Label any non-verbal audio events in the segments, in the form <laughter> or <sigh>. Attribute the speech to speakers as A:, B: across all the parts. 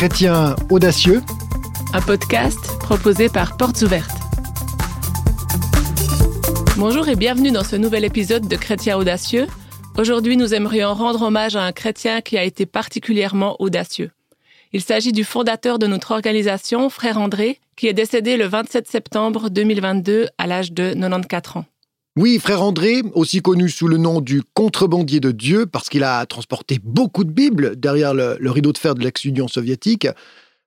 A: Chrétien audacieux,
B: un podcast proposé par Portes Ouvertes. Bonjour et bienvenue dans ce nouvel épisode de Chrétien audacieux. Aujourd'hui, nous aimerions rendre hommage à un chrétien qui a été particulièrement audacieux. Il s'agit du fondateur de notre organisation, Frère André, qui est décédé le 27 septembre 2022 à l'âge de 94 ans.
A: Oui, frère André, aussi connu sous le nom du contrebandier de Dieu, parce qu'il a transporté beaucoup de Bibles derrière le, rideau de fer de l'ex-Union soviétique,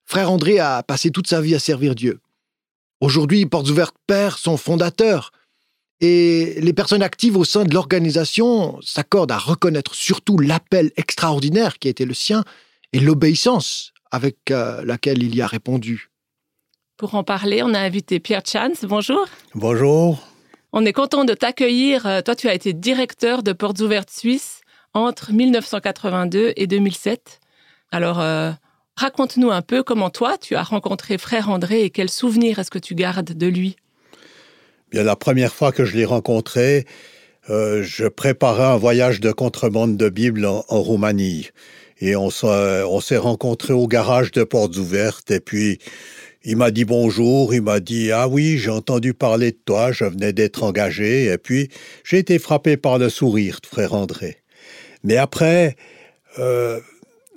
A: frère André a passé toute sa vie à servir Dieu. Aujourd'hui, Portes Ouvertes perd son fondateur, et les personnes actives au sein de l'organisation s'accordent à reconnaître surtout l'appel extraordinaire qui a été le sien et l'obéissance avec euh, laquelle il y a répondu.
B: Pour en parler, on a invité Pierre Chance. Bonjour.
C: Bonjour.
B: On est content de t'accueillir. Euh, toi, tu as été directeur de Portes Ouvertes Suisse entre 1982 et 2007. Alors, euh, raconte-nous un peu comment toi, tu as rencontré Frère André et quels souvenirs est-ce que tu gardes de lui?
C: Bien, la première fois que je l'ai rencontré, euh, je préparais un voyage de contrebande de Bible en, en Roumanie. Et on s'est rencontrés au garage de Portes Ouvertes. Et puis, il m'a dit bonjour, il m'a dit Ah oui, j'ai entendu parler de toi, je venais d'être engagé, et puis j'ai été frappé par le sourire de frère André. Mais après, euh,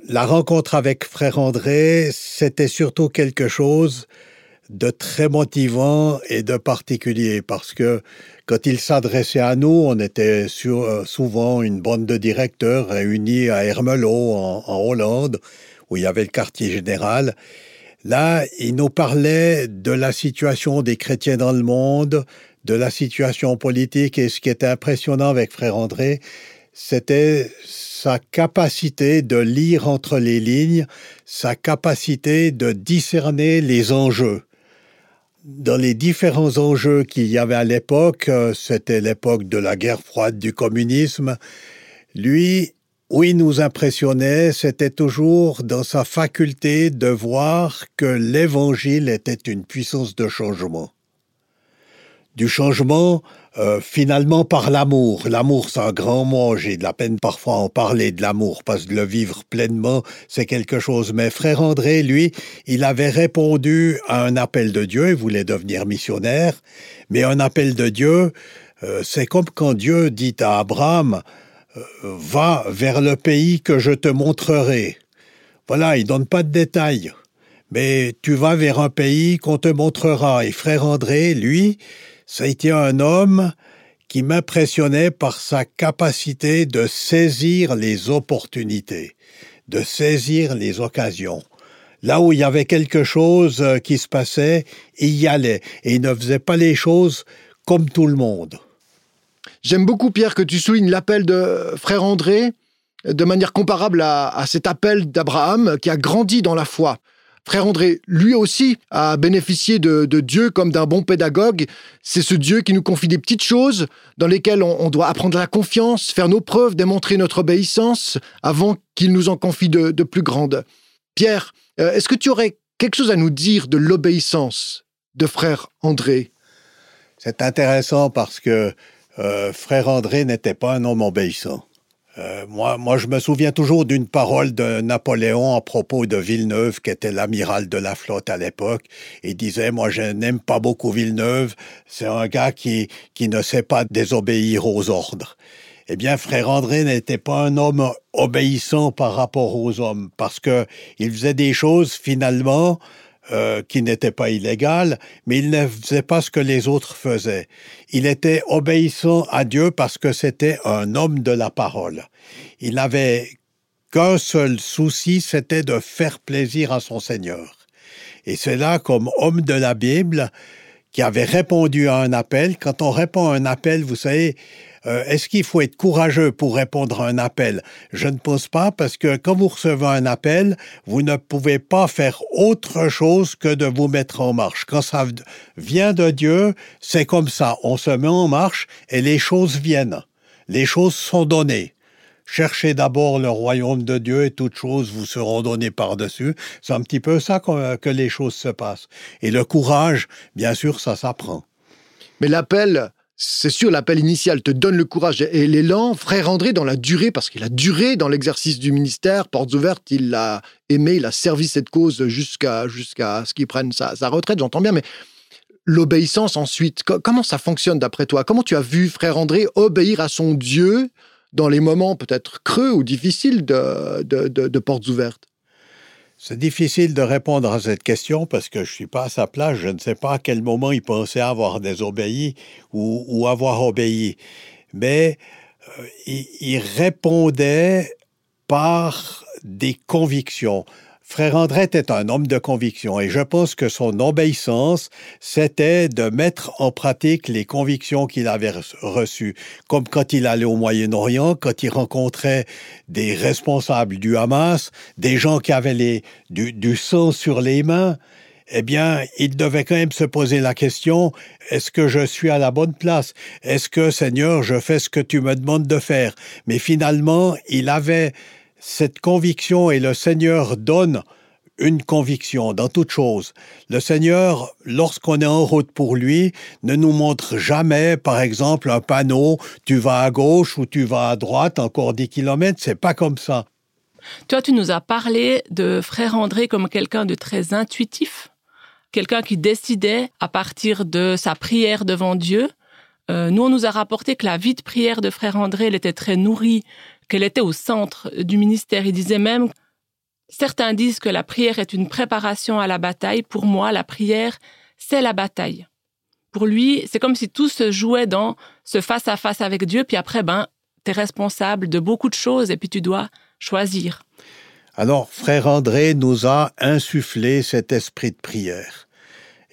C: la rencontre avec frère André, c'était surtout quelque chose de très motivant et de particulier, parce que quand il s'adressait à nous, on était euh, souvent une bande de directeurs réunis à Hermelo, en Hollande, où il y avait le quartier général, Là, il nous parlait de la situation des chrétiens dans le monde, de la situation politique, et ce qui était impressionnant avec Frère André, c'était sa capacité de lire entre les lignes, sa capacité de discerner les enjeux. Dans les différents enjeux qu'il y avait à l'époque, euh, c'était l'époque de la guerre froide du communisme, lui, où il nous impressionnait, c'était toujours dans sa faculté de voir que l'Évangile était une puissance de changement. Du changement, euh, finalement, par l'amour. L'amour, c'est un grand mot. J'ai de la peine parfois à en parler de l'amour, parce que le vivre pleinement, c'est quelque chose. Mais frère André, lui, il avait répondu à un appel de Dieu. Il voulait devenir missionnaire. Mais un appel de Dieu, euh, c'est comme quand Dieu dit à Abraham, va vers le pays que je te montrerai. Voilà, il donne pas de détails. Mais tu vas vers un pays qu'on te montrera. Et frère André, lui, ça a été un homme qui m'impressionnait par sa capacité de saisir les opportunités, de saisir les occasions. Là où il y avait quelque chose euh, qui se passait, il y allait. Et il ne faisait pas les choses comme tout le monde.
A: J'aime beaucoup, Pierre, que tu soulignes l'appel de frère André de manière comparable à, cet appel d'Abraham qui a grandi dans la foi. Frère André, lui aussi, a bénéficié de, Dieu comme d'un bon pédagogue. C'est ce Dieu qui nous confie des petites choses dans lesquelles on, doit apprendre la confiance, faire nos preuves, démontrer notre obéissance avant qu'il nous en confie de, plus grandes. Pierre, euh, est-ce que tu aurais quelque chose à nous dire de l'obéissance de frère André?
C: C'est intéressant parce que euh, frère André n'était pas un homme obéissant. Euh, moi, moi, je me souviens toujours d'une parole de Napoléon à propos de Villeneuve, qui était l'amiral de la flotte à l'époque. Il disait, moi, je n'aime pas beaucoup Villeneuve. C'est un gars qui, qui ne sait pas désobéir aux ordres. Eh bien, frère André n'était pas un homme obéissant par rapport aux hommes, parce que il faisait des choses, finalement, euh, qui n'était pas illégal, mais il ne faisait pas ce que les autres faisaient. Il était obéissant à Dieu parce que c'était un homme de la parole. Il n'avait qu'un seul souci, c'était de faire plaisir à son Seigneur. Et c'est là, comme homme de la Bible, qui avait répondu à un appel. Quand on répond à un appel, vous savez, euh, est-ce qu'il faut être courageux pour répondre à un appel? Je ne pense pas parce que quand vous recevez un appel, vous ne pouvez pas faire autre chose que de vous mettre en marche. Quand ça vient de Dieu, c'est comme ça. On se met en marche et les choses viennent. Les choses sont données. Cherchez d'abord le royaume de Dieu et toutes choses vous seront données par-dessus. C'est un petit peu ça que les choses se passent. Et le courage, bien sûr, ça s'apprend.
A: Mais l'appel c'est sûr, l'appel initial te donne le courage et l'élan. Frère André, dans la durée, parce qu'il a duré dans l'exercice du ministère, portes ouvertes, il l'a aimé, il a servi cette cause jusqu'à ce qu'il prenne sa, retraite, j'entends bien, mais l'obéissance ensuite, comment ça fonctionne d'après toi? Comment tu as vu Frère André obéir à son Dieu dans les moments peut-être creux ou difficiles de, de portes ouvertes?
C: C'est difficile de répondre à cette question parce que je ne suis pas à sa place. Je ne sais pas à quel moment il pensait avoir désobéi ou, avoir obéi. Mais euh, il répondait par des convictions. Frère André était un homme de conviction et je pense que son obéissance, c'était de mettre en pratique les convictions qu'il avait reçues. Comme quand il allait au Moyen-Orient, quand il rencontrait des responsables du Hamas, des gens qui avaient du sang sur les mains, eh bien, il devait quand même se poser la question, est-ce que je suis à la bonne place? Est-ce que, Seigneur, je fais ce que tu me demandes de faire? Mais finalement, il avait cette conviction et le Seigneur donne une conviction dans toute chose. Le Seigneur, lorsqu'on est en route pour lui, ne nous montre jamais, par exemple, un panneau, tu vas à gauche ou tu vas à droite, encore 10 kilomètres, c'est pas comme ça.
B: Toi, tu nous as parlé de frère André comme quelqu'un de très intuitif, quelqu'un qui décidait à partir de sa prière devant Dieu. Euh, nous, on nous a rapporté que la vie de prière de frère André, elle était très nourrie qu'elle était au centre du ministère. Il disait même, certains disent que la prière est une préparation à la bataille. Pour moi, la prière, c'est la bataille. Pour lui, c'est comme si tout se jouait dans ce face-à-face avec Dieu, puis après, ben, tu es responsable de beaucoup de choses et puis tu dois choisir.
C: Alors, frère André nous a insufflé cet esprit de prière.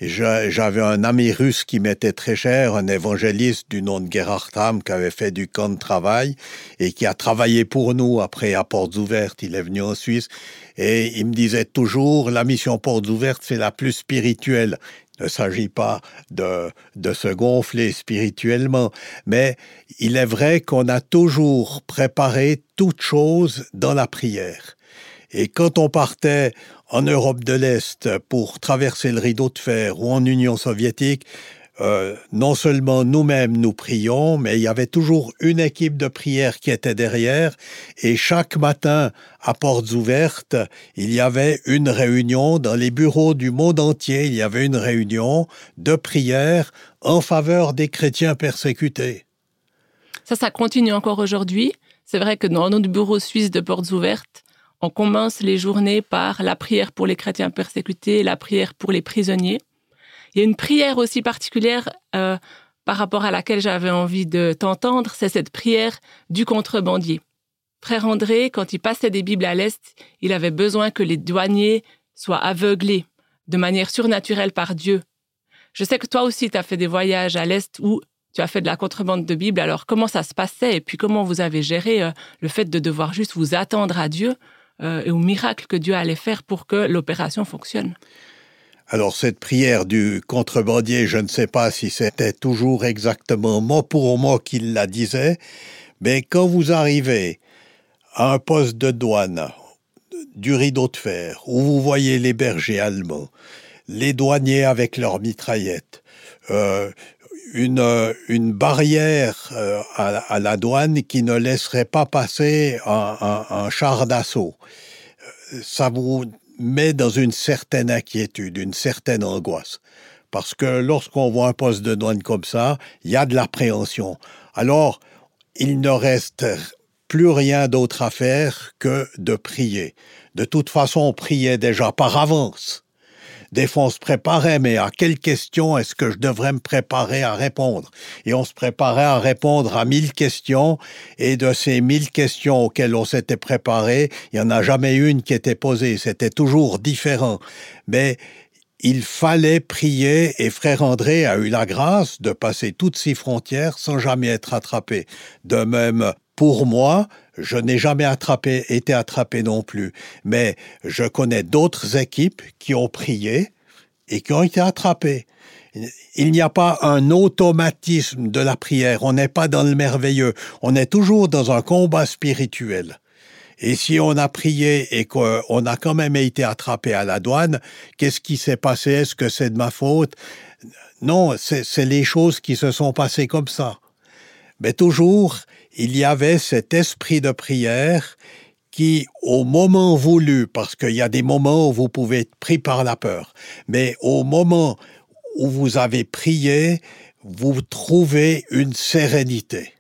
C: J'avais un ami russe qui m'était très cher, un évangéliste du nom de Gerhard Ham, qui avait fait du camp de travail et qui a travaillé pour nous après à Portes Ouvertes. Il est venu en Suisse et il me disait toujours, la mission Portes Ouvertes, c'est la plus spirituelle. Il ne s'agit pas de, de se gonfler spirituellement, mais il est vrai qu'on a toujours préparé toute chose dans la prière. Et quand on partait en Europe de l'Est pour traverser le rideau de fer ou en Union soviétique, euh, non seulement nous-mêmes nous prions, mais il y avait toujours une équipe de prière qui était derrière, et chaque matin, à portes ouvertes, il y avait une réunion dans les bureaux du monde entier, il y avait une réunion de prière en faveur des chrétiens persécutés.
B: Ça, ça continue encore aujourd'hui. C'est vrai que dans notre bureau suisse de portes ouvertes, on commence les journées par la prière pour les chrétiens persécutés, la prière pour les prisonniers. Il y a une prière aussi particulière euh, par rapport à laquelle j'avais envie de t'entendre, c'est cette prière du contrebandier. Frère André, quand il passait des Bibles à l'Est, il avait besoin que les douaniers soient aveuglés de manière surnaturelle par Dieu. Je sais que toi aussi, tu as fait des voyages à l'Est où tu as fait de la contrebande de Bibles. Alors, comment ça se passait et puis comment vous avez géré euh, le fait de devoir juste vous attendre à Dieu euh, et au miracle que Dieu allait faire pour que l'opération fonctionne.
C: Alors cette prière du contrebandier, je ne sais pas si c'était toujours exactement mot pour mot qu'il la disait, mais quand vous arrivez à un poste de douane du rideau de fer, où vous voyez les bergers allemands, les douaniers avec leurs mitraillettes, euh, une, euh, une barrière euh, à, la douane qui ne laisserait pas passer un, un, un char d'assaut. Euh, ça vous met dans une certaine inquiétude, une certaine angoisse. Parce que lorsqu'on voit un poste de douane comme ça, il y a de l'appréhension. Alors, il ne reste plus rien d'autre à faire que de prier. De toute façon, on priait déjà par avance. Des fois, on se préparait, mais à quelle question est-ce que je devrais me préparer à répondre? Et on se préparait à répondre à mille questions, et de ces mille questions auxquelles on s'était préparé, il n'y en a jamais une qui était posée. C'était toujours différent. Mais il fallait prier et frère André a eu la grâce de passer toutes ces frontières sans jamais être attrapé. De même, pour moi, je n'ai jamais été attrapé non plus, mais je connais d'autres équipes qui ont prié et qui ont été attrapées. Il n'y a pas un automatisme de la prière, on n'est pas dans le merveilleux, on est toujours dans un combat spirituel. Et si on a prié et qu'on a quand même été attrapé à la douane, qu'est-ce qui s'est passé? Est-ce que c'est de ma faute? Non, c'est les choses qui se sont passées comme ça. Mais toujours, il y avait cet esprit de prière qui, au moment voulu, parce qu'il y a des moments où vous pouvez être pris par la peur, mais au moment où vous avez prié, vous trouvez une sérénité.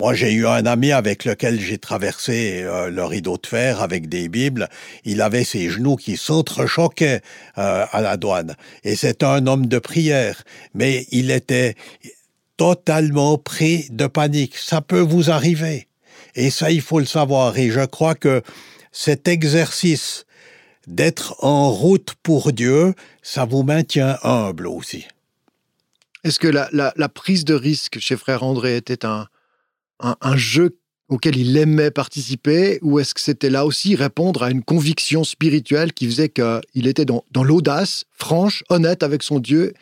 C: Moi, j'ai eu un ami avec lequel j'ai traversé euh, le rideau de fer avec des Bibles. Il avait ses genoux qui s'entrechoquaient euh, à la douane. Et c'est un homme de prière. Mais il était totalement pris de panique. Ça peut vous arriver. Et ça, il faut le savoir. Et je crois que cet exercice d'être en route pour Dieu, ça vous maintient humble aussi.
A: Est-ce que la, prise de risque chez Frère André était un, un, jeu auquel il aimait participer ou est-ce que c'était là aussi répondre à une conviction spirituelle qui faisait qu'il était dans, l'audace, franche, honnête avec son Dieu?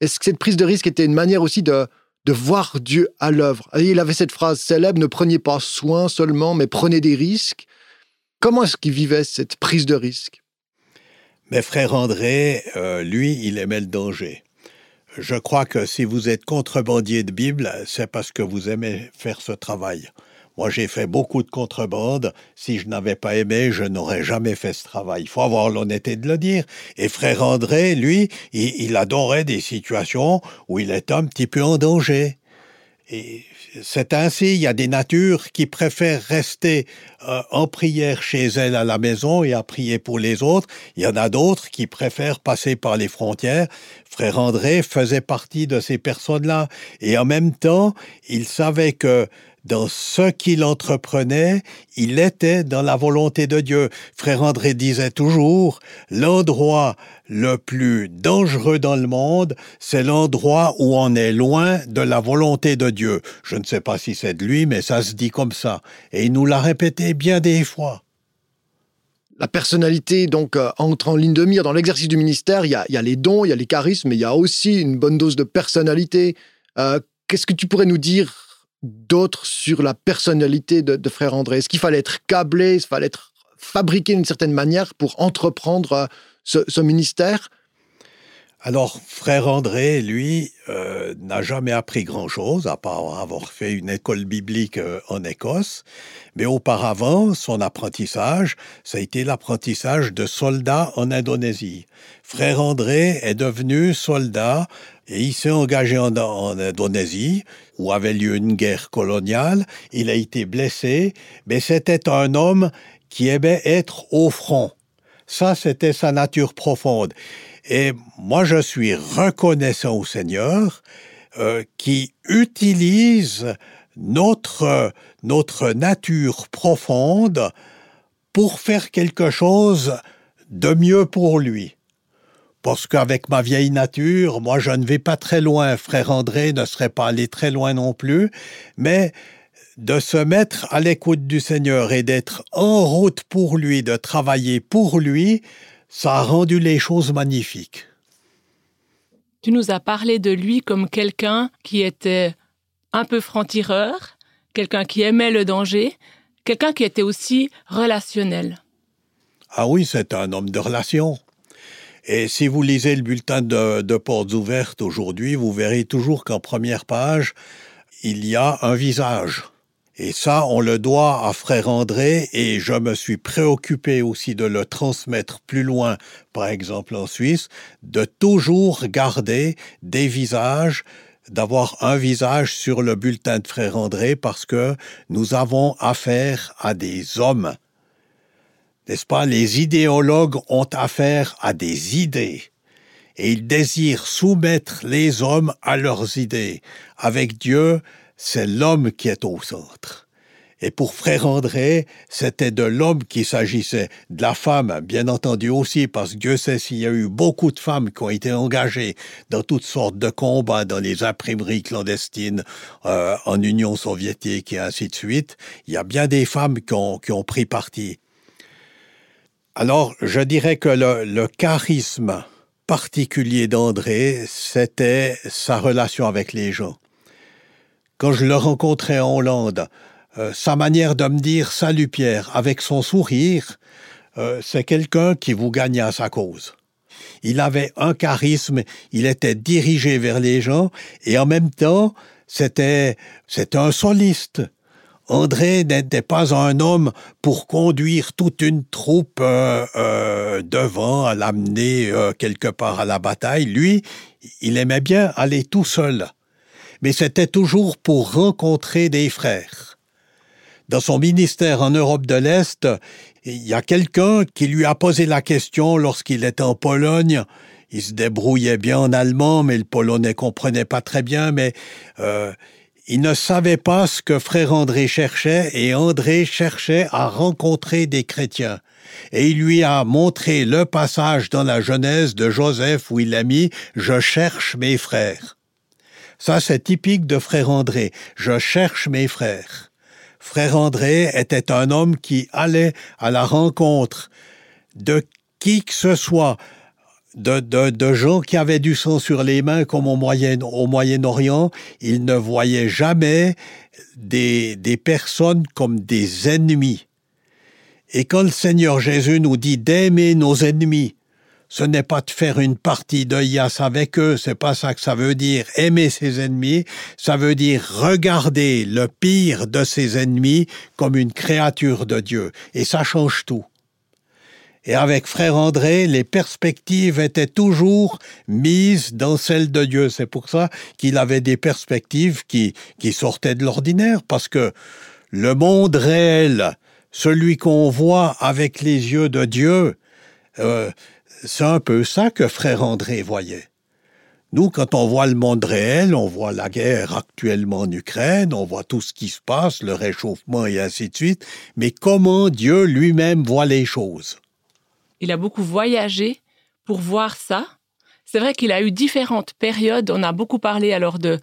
A: Est-ce que cette prise de risque était une manière aussi de, de voir Dieu à l'œuvre Il avait cette phrase célèbre, ne prenez pas soin seulement, mais prenez des risques. Comment est-ce qu'il vivait cette prise de risque?
C: Mais frère André, euh, lui, il aimait le danger. Je crois que si vous êtes contrebandier de Bible, c'est parce que vous aimez faire ce travail. Moi, j'ai fait beaucoup de contrebande. Si je n'avais pas aimé, je n'aurais jamais fait ce travail. Il faut avoir l'honnêteté de le dire. Et frère André, lui, il, adorait des situations où il est un petit peu en danger. Et c'est ainsi, il y a des natures qui préfèrent rester euh, en prière chez elles à la maison et à prier pour les autres. Il y en a d'autres qui préfèrent passer par les frontières. Frère André faisait partie de ces personnes-là. Et en même temps, il savait que dans ce qu'il entreprenait, il était dans la volonté de Dieu. Frère André disait toujours, l'endroit le plus dangereux dans le monde, c'est l'endroit où on est loin de la volonté de Dieu. Je ne sais pas si c'est de lui, mais ça se dit comme ça. Et il nous l'a répété bien des fois.
A: La personnalité, donc, euh, entre en ligne de mire dans l'exercice du ministère. Il y, a, les dons, il y a les charismes, mais il y a aussi une bonne dose de personnalité. Euh, qu'est-ce que tu pourrais nous dire d'autres sur la personnalité de, Frère André? Est-ce qu'il fallait être câblé, il fallait être fabriqué d'une certaine manière pour entreprendre euh, ce, ministère?
C: Alors, frère André, lui, euh, n'a jamais appris grand-chose, à part avoir fait une école biblique euh, en Écosse. Mais auparavant, son apprentissage, ça a été l'apprentissage de soldat en Indonésie. Frère André est devenu soldat et il s'est engagé en, Indonésie, où avait lieu une guerre coloniale. Il a été blessé, mais c'était un homme qui aimait être au front. Ça, c'était sa nature profonde. Et moi, je suis reconnaissant au Seigneur euh, qui utilise notre, notre nature profonde pour faire quelque chose de mieux pour lui. Parce qu'avec ma vieille nature, moi je ne vais pas très loin, frère André ne serait pas allé très loin non plus, mais de se mettre à l'écoute du Seigneur et d'être en route pour lui, de travailler pour lui, ça a rendu les choses magnifiques.
B: Tu nous as parlé de lui comme quelqu'un qui était un peu franc-tireur, quelqu'un qui aimait le danger, quelqu'un qui était aussi relationnel.
C: Ah oui, c'est un homme de relation. Et si vous lisez le bulletin de, Portes ouvertes aujourd'hui, vous verrez toujours qu'en première page, il y a un visage. Et ça, on le doit à frère André et je me suis préoccupé aussi de le transmettre plus loin, par exemple en Suisse, de toujours garder des visages d'avoir un visage sur le bulletin de frère André parce que nous avons affaire à des hommes. N'est-ce pas? Les idéologues ont affaire à des idées et ils désirent soumettre les hommes à leurs idées. Avec Dieu, c'est l'homme qui est au centre. Et pour frère André, c'était de l'homme qu'il s'agissait, de la femme, bien entendu aussi, parce que Dieu sait s'il y a eu beaucoup de femmes qui ont été engagées dans toutes sortes de combats, dans les imprimeries clandestines euh, en Union soviétique et ainsi de suite. Il y a bien des femmes qui ont, qui ont pris parti. Alors, je dirais que le, le charisme particulier d'André, c'était sa relation avec les gens. Quand je le rencontrais en Hollande, euh, sa manière de me dire Salut Pierre avec son sourire, euh, c'est quelqu'un qui vous gagne à sa cause. Il avait un charisme, il était dirigé vers les gens et en même temps, c'était, c'était un soliste. André n'était pas un homme pour conduire toute une troupe euh, euh, devant, à l'amener euh, quelque part à la bataille. Lui, il aimait bien aller tout seul. Mais c'était toujours pour rencontrer des frères. Dans son ministère en Europe de l'Est, il y a quelqu'un qui lui a posé la question lorsqu'il était en Pologne. Il se débrouillait bien en allemand, mais le polonais comprenait pas très bien, mais il ne savait pas ce que frère André cherchait et André cherchait à rencontrer des chrétiens. Et il lui a montré le passage dans la Genèse de Joseph où il a mis Je cherche mes frères. Ça, c'est typique de frère André. Je cherche mes frères. Frère André était un homme qui allait à la rencontre de qui que ce soit, de, gens qui avaient du sang sur les mains comme au Moyen, au Moyen-Orient, il ne voyait jamais des, des personnes comme des ennemis. Et quand le Seigneur Jésus nous dit d'aimer nos ennemis, ce n'est pas de faire une partie de Yas avec eux, c'est pas ça que ça veut dire. Aimer ses ennemis, ça veut dire regarder le pire de ses ennemis comme une créature de Dieu. Et ça change tout. Et avec frère André, les perspectives étaient toujours mises dans celles de Dieu. C'est pour ça qu'il avait des perspectives qui, qui sortaient de l'ordinaire, parce que le monde réel, celui qu'on voit avec les yeux de Dieu, euh, c'est un peu ça que frère André voyait. Nous, quand on voit le monde réel, on voit la guerre actuellement en Ukraine, on voit tout ce qui se passe, le réchauffement et ainsi de suite, mais comment Dieu lui-même voit les choses?
B: Il a beaucoup voyagé pour voir ça. C'est vrai qu'il a eu différentes périodes. On a beaucoup parlé alors de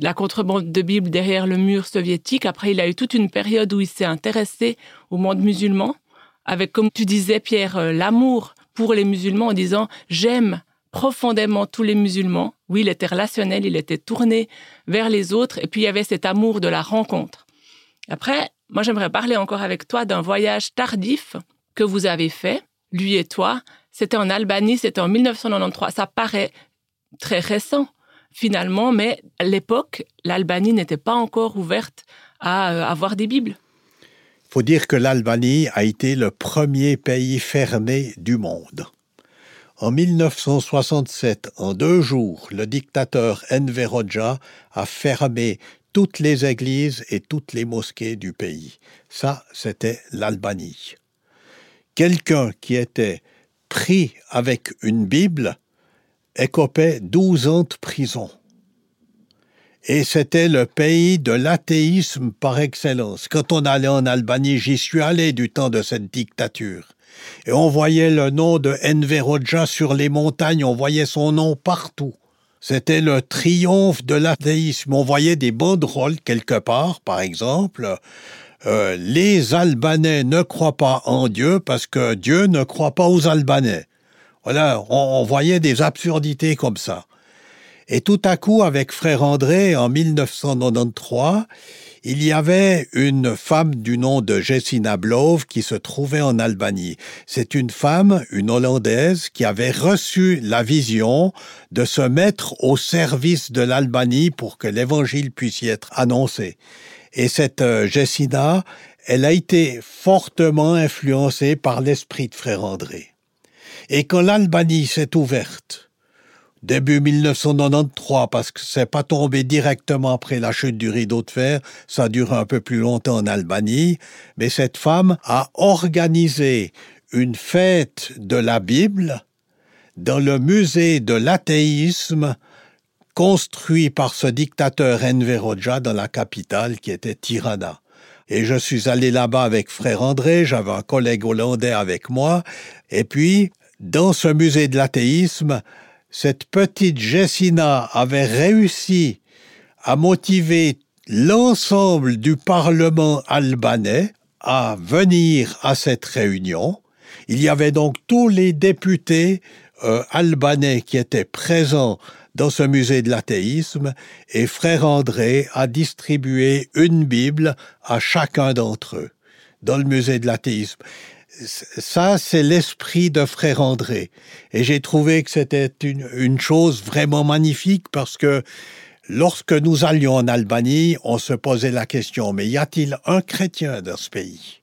B: la contrebande de Bible derrière le mur soviétique. Après, il a eu toute une période où il s'est intéressé au monde musulman, avec, comme tu disais, Pierre, euh, l'amour pour les musulmans en disant j'aime profondément tous les musulmans. Oui, il était relationnel, il était tourné vers les autres, et puis il y avait cet amour de la rencontre. Après, moi j'aimerais parler encore avec toi d'un voyage tardif que vous avez fait lui et toi, c'était en Albanie, c'était en 1993. Ça paraît très récent finalement, mais à l'époque, l'Albanie n'était pas encore ouverte à euh, avoir des Bibles.
C: Il faut dire que l'Albanie a été le premier pays fermé du monde. En 1967, en deux jours, le dictateur Enver Hoxha a fermé toutes les églises et toutes les mosquées du pays. Ça, c'était l'Albanie quelqu'un qui était pris avec une Bible écopait 12 ans de prison. Et c'était le pays de l'athéisme par excellence. Quand on allait en Albanie, j'y suis allé du temps de cette dictature. Et on voyait le nom de Enver Hoxha sur les montagnes, on voyait son nom partout. C'était le triomphe de l'athéisme. On voyait des banderoles quelque part, par exemple, euh, les Albanais ne croient pas en Dieu parce que Dieu ne croit pas aux Albanais. Voilà, on, voyait des absurdités comme ça. Et tout à coup, avec frère André, en 1993, il y avait une femme du nom de Jessina Blove qui se trouvait en Albanie. C'est une femme, une Hollandaise, qui avait reçu la vision de se mettre au service de l'Albanie pour que l'Évangile puisse y être annoncé. Et cette euh, Jessina, elle a été fortement influencée par l'esprit de Frère André. Et quand l'Albanie s'est ouverte, début 1993, parce que c'est pas tombé directement après la chute du rideau de fer, ça dure un peu plus longtemps en Albanie, mais cette femme a organisé une fête de la Bible dans le musée de l'athéisme construit par ce dictateur Enver Hoxha dans la capitale qui était Tirana. Et je suis allé là-bas avec frère André, j'avais un collègue hollandais avec moi, et puis, dans ce musée de l'athéisme, cette petite Jessina avait réussi à motiver l'ensemble du Parlement albanais à venir à cette réunion. Il y avait donc tous les députés euh, albanais qui étaient présents dans ce musée de l'athéisme et frère André a distribué une Bible à chacun d'entre eux dans le musée de l'athéisme. ça, c'est l'esprit de Frère André. Et j'ai trouvé que c'était une, chose vraiment magnifique parce que lorsque nous allions en Albanie, on se posait la question, mais y a-t-il un chrétien dans ce pays?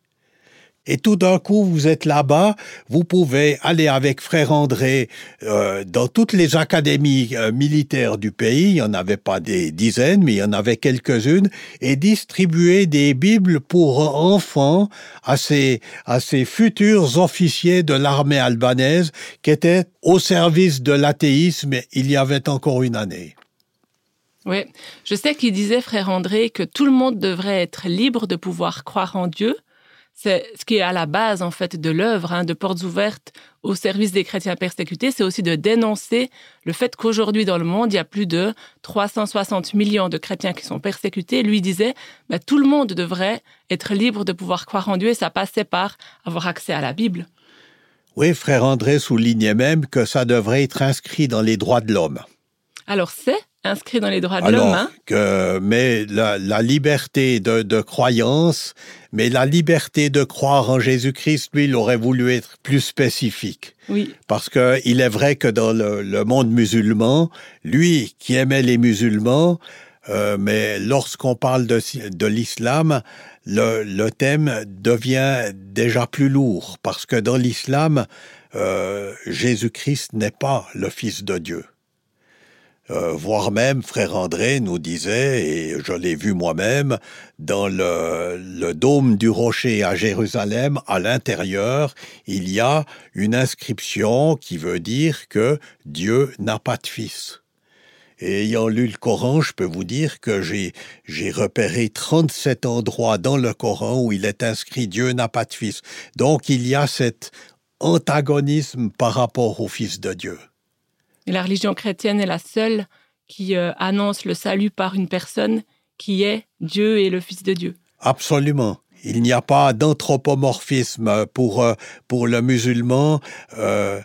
C: Et tout d'un coup, vous êtes là-bas, vous pouvez aller avec frère André euh, dans toutes les académies euh, militaires du pays, il n'y en avait pas des dizaines, mais il y en avait quelques-unes, et distribuer des Bibles pour enfants à ces, à ces futurs officiers de l'armée albanaise qui étaient au service de l'athéisme il y avait encore une année.
B: Oui, je sais qu'il disait, frère André, que tout le monde devrait être libre de pouvoir croire en Dieu, c'est ce qui est à la base en fait de l'œuvre hein, de Portes ouvertes au service des chrétiens persécutés, c'est aussi de dénoncer le fait qu'aujourd'hui dans le monde, il y a plus de 360 millions de chrétiens qui sont persécutés. Lui disait, bah, tout le monde devrait être libre de pouvoir croire en Dieu et ça passait par avoir accès à la Bible.
C: Oui, frère André soulignait même que ça devrait être inscrit dans les droits de l'homme.
B: Alors c'est inscrit dans les droits de l'homme. Hein?
C: Que, mais la, la liberté de, de, croyance, mais la liberté de croire en Jésus-Christ, lui, il aurait voulu être plus spécifique.
B: Oui.
C: Parce que il est vrai que dans le, le monde musulman, lui qui aimait les musulmans, euh, mais lorsqu'on parle de, de l'islam, le, le, thème devient déjà plus lourd, parce que dans l'islam, euh, Jésus-Christ n'est pas le Fils de Dieu. Euh, voire même frère André nous disait, et je l'ai vu moi-même, dans le, le, dôme du rocher à Jérusalem, à l'intérieur, il y a une inscription qui veut dire que Dieu n'a pas de fils. Et ayant lu le Coran, je peux vous dire que j'ai, j'ai repéré 37 endroits dans le Coran où il est inscrit Dieu n'a pas de fils. Donc il y a cet antagonisme par rapport au Fils de Dieu.
B: La religion chrétienne est la seule qui euh, annonce le salut par une personne qui est Dieu et le Fils de Dieu.
C: Absolument. Il n'y a pas d'anthropomorphisme pour, euh, pour le musulman. Euh,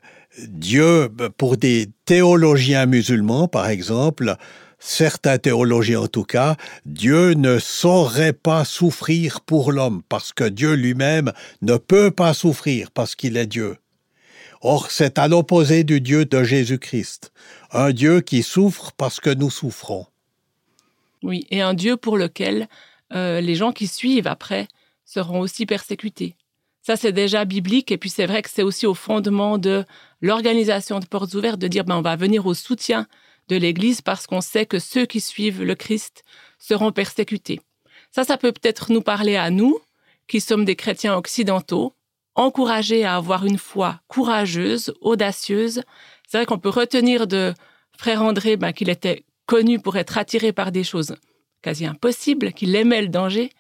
C: Dieu, pour des théologiens musulmans, par exemple, certains théologiens en tout cas, Dieu ne saurait pas souffrir pour l'homme, parce que Dieu lui-même ne peut pas souffrir, parce qu'il est Dieu. Or, c'est à l'opposé du Dieu de Jésus-Christ, un Dieu qui souffre parce que nous souffrons.
B: Oui, et un Dieu pour lequel euh, les gens qui suivent après seront aussi persécutés. Ça, c'est déjà biblique, et puis c'est vrai que c'est aussi au fondement de l'organisation de portes ouvertes de dire ben, on va venir au soutien de l'Église parce qu'on sait que ceux qui suivent le Christ seront persécutés. Ça, ça peut peut-être nous parler à nous, qui sommes des chrétiens occidentaux, encouragé à avoir une foi courageuse, audacieuse. C'est vrai qu'on peut retenir de frère André ben, qu'il était connu pour être attiré par des choses quasi impossibles, qu'il aimait le danger.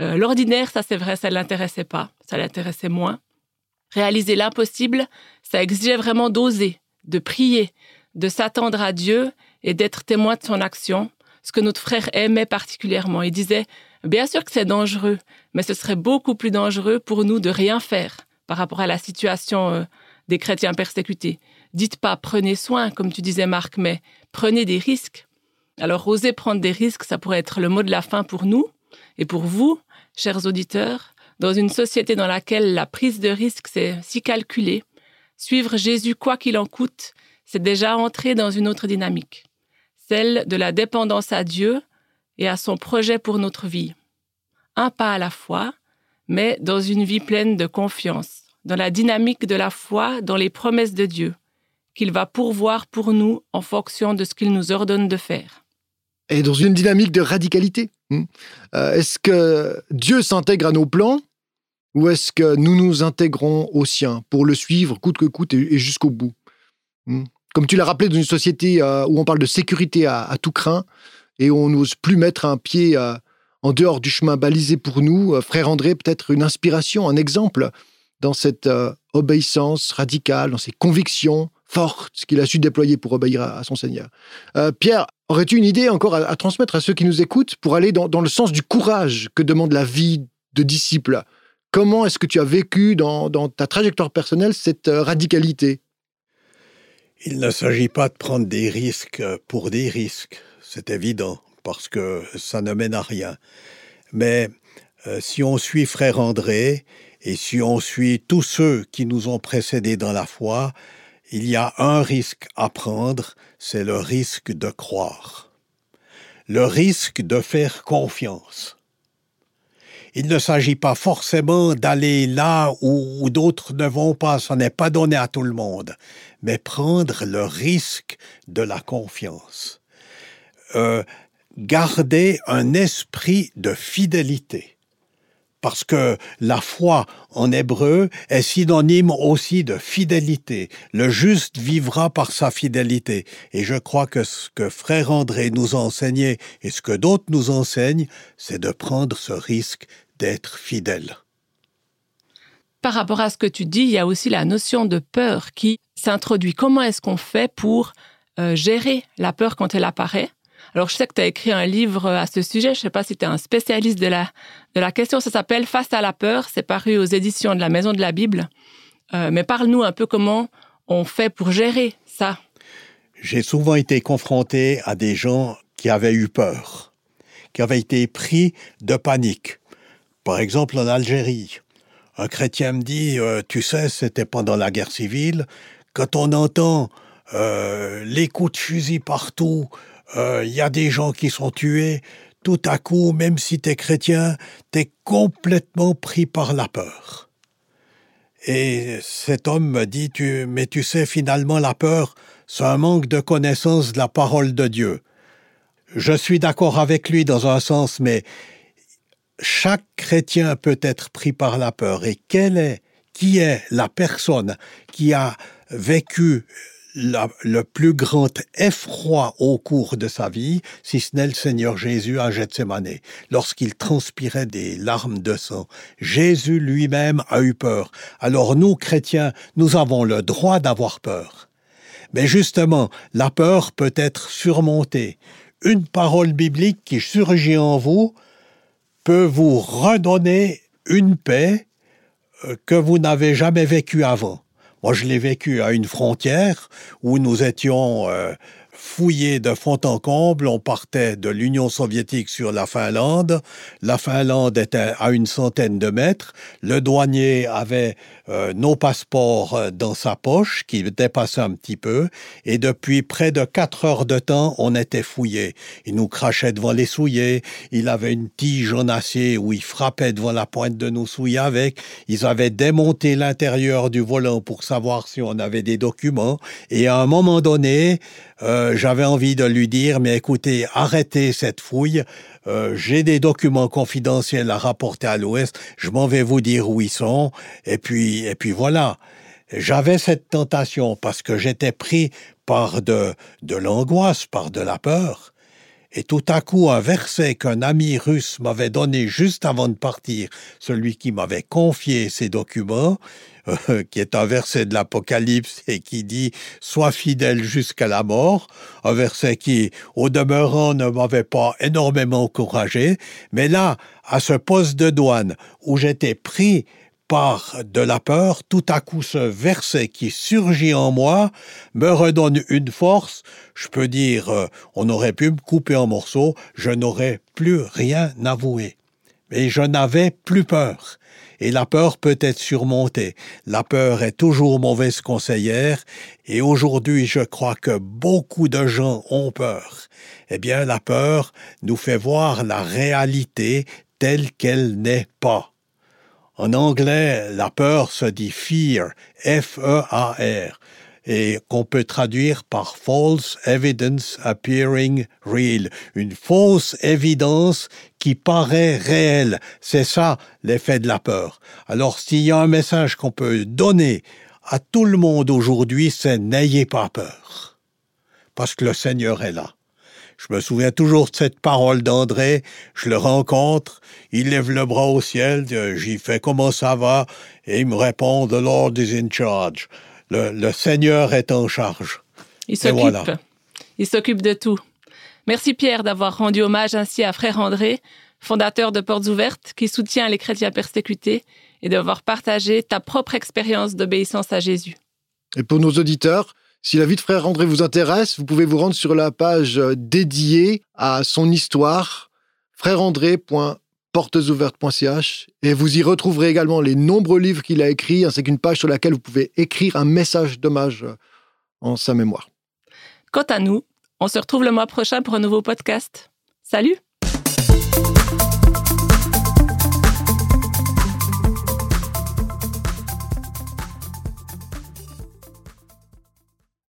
B: Euh, L'ordinaire, ça c'est vrai, ça ne l'intéressait pas, ça l'intéressait moins. Réaliser l'impossible, ça exigeait vraiment d'oser, de prier, de s'attendre à Dieu et d'être témoin de son action, ce que notre frère aimait particulièrement. Il disait, Bien sûr que c'est dangereux, mais ce serait beaucoup plus dangereux pour nous de rien faire par rapport à la situation euh, des chrétiens persécutés. Dites pas prenez soin, comme tu disais Marc, mais prenez des risques. Alors oser prendre des risques, ça pourrait être le mot de la fin pour nous et pour vous, chers auditeurs, dans une société dans laquelle la prise de risque c'est si calculé. Suivre Jésus quoi qu'il en coûte, c'est déjà entrer dans une autre dynamique, celle de la dépendance à Dieu et à son projet pour notre vie. Un pas à la fois, mais dans une vie pleine de confiance, dans la dynamique de la foi, dans les promesses de Dieu, qu'il va pourvoir pour nous en fonction de ce qu'il nous ordonne de faire.
A: Et dans une dynamique de radicalité. Hmm. Euh, est-ce que Dieu s'intègre à nos plans ou est-ce que nous nous intégrons au sien pour le suivre coûte que coûte et jusqu'au bout hmm? Comme tu l'as rappelé, dans une société euh, où on parle de sécurité à tout craint, et on n'ose plus mettre un pied euh, en dehors du chemin balisé pour nous. Euh, frère André, peut-être une inspiration, un exemple dans cette euh, obéissance radicale, dans ses convictions fortes qu'il a su déployer pour obéir à, son Seigneur. Pierre, aurais-tu une idée encore à, transmettre à ceux qui nous écoutent pour aller dans, le sens du courage que demande la vie de disciple Comment est-ce que tu as vécu dans, dans ta trajectoire personnelle cette radicalité?
C: Il ne s'agit pas de prendre des risques pour des risques c'est évident, parce que ça ne mène à rien. Mais euh, si on suit Frère André Et si on suit tous ceux qui nous ont précédés dans la foi, il y a un risque à prendre, c'est le risque de croire. Le risque de faire confiance. Il ne s'agit pas forcément d'aller là où, d'autres ne vont pas, ce n'est pas donné à tout le monde, mais prendre le risque de la confiance. Euh, garder un esprit de fidélité. Parce que la foi en hébreu est synonyme aussi de fidélité. Le juste vivra par sa fidélité. Et je crois que ce que frère André nous a enseigné et ce que d'autres nous enseignent, c'est de prendre ce risque d'être fidèle.
B: Par rapport à ce que tu dis, il y a aussi la notion de peur qui s'introduit. Comment est-ce qu'on fait pour euh, gérer la peur quand elle apparaît? Alors, je sais que tu as écrit un livre à ce sujet. Je ne sais pas si tu es un spécialiste de la, de la question. Ça s'appelle Face à la peur. C'est paru aux éditions de la Maison de la Bible. Euh, mais parle-nous un peu comment on fait pour gérer ça.
C: J'ai souvent été confronté à des gens qui avaient eu peur, qui avaient été pris de panique. Par exemple, en Algérie, un chrétien me dit, euh, tu sais, c'était pendant la guerre civile, quand on entend euh, les coups de fusil partout, il euh, y a des gens qui sont tués, tout à coup, même si tu es chrétien, tu es complètement pris par la peur. Et cet homme me dit, tu, mais tu sais, finalement, la peur, c'est un manque de connaissance de la parole de Dieu. Je suis d'accord avec lui dans un sens, mais chaque chrétien peut être pris par la peur. Et quelle est, qui est la personne qui a vécu le plus grand effroi au cours de sa vie, si ce n'est le Seigneur Jésus à Gethsemane, lorsqu'il transpirait des larmes de sang. Jésus lui-même a eu peur. Alors nous, chrétiens, nous avons le droit d'avoir peur. Mais justement, la peur peut être surmontée. Une parole biblique qui surgit en vous peut vous redonner une paix euh, que vous n'avez jamais vécue avant. Moi, je l'ai vécu à une frontière où nous étions euh, fouillé de fond en comble. On partait de l'Union soviétique sur la Finlande. La Finlande était à une centaine de mètres. Le douanier avait euh, nos passeports euh, dans sa poche, qui dépassait un petit peu. Et depuis près de quatre heures de temps, on était fouillé. Il nous crachait devant les souliers. Il avait une tige en acier où il frappait devant la pointe de nos souliers avec. Ils avaient démonté l'intérieur du volant pour savoir si on avait des documents. Et à un moment donné, euh, j'avais envie de lui dire, mais écoutez, arrêtez cette fouille, euh, j'ai des documents confidentiels à rapporter à l'Ouest, je m'en vais vous dire où ils sont, et puis, et puis voilà. J'avais cette tentation parce que j'étais pris par de, de l'angoisse, par de la peur. Et tout à coup, un verset qu'un ami russe m'avait donné juste avant de partir, celui qui m'avait confié ces documents, <laughs> qui est un verset de l'Apocalypse et qui dit Sois fidèle jusqu'à la mort, un verset qui, au demeurant, ne m'avait pas énormément encouragé, mais là, à ce poste de douane où j'étais pris par de la peur, tout à coup ce verset qui surgit en moi me redonne une force. Je peux dire, euh, on aurait pu me couper en morceaux, je n'aurais plus rien avoué. Mais je n'avais plus peur. Et la peur peut être surmontée. La peur est toujours mauvaise conseillère, et aujourd'hui je crois que beaucoup de gens ont peur. Eh bien, la peur nous fait voir la réalité telle qu'elle n'est pas. En anglais, la peur se dit fear, F-E-A-R, et qu'on peut traduire par false evidence appearing real, une fausse évidence qui paraît réelle. C'est ça l'effet de la peur. Alors s'il y a un message qu'on peut donner à tout le monde aujourd'hui, c'est n'ayez pas peur, parce que le Seigneur est là. Je me souviens toujours de cette parole d'André. Je le rencontre, il lève le bras au ciel, j'y fais comment ça va, et il me répond The Lord is in charge. Le, Seigneur est en charge.
B: Il s'occupe. Il s'occupe de tout. Merci Pierre d'avoir rendu hommage ainsi à Frère André, fondateur de Portes Ouvertes, qui soutient les chrétiens persécutés, et d'avoir partagé ta propre expérience d'obéissance à Jésus.
A: Et pour nos auditeurs, si la vie de frère André vous intéresse, vous pouvez vous rendre sur la page dédiée à son histoire, frèreandré.com portesouvertes.ch et vous y retrouverez également les nombreux livres qu'il a écrits ainsi qu'une page sur laquelle vous pouvez écrire un message d'hommage en sa mémoire.
B: Quant à nous, on se retrouve le mois prochain pour un nouveau podcast. Salut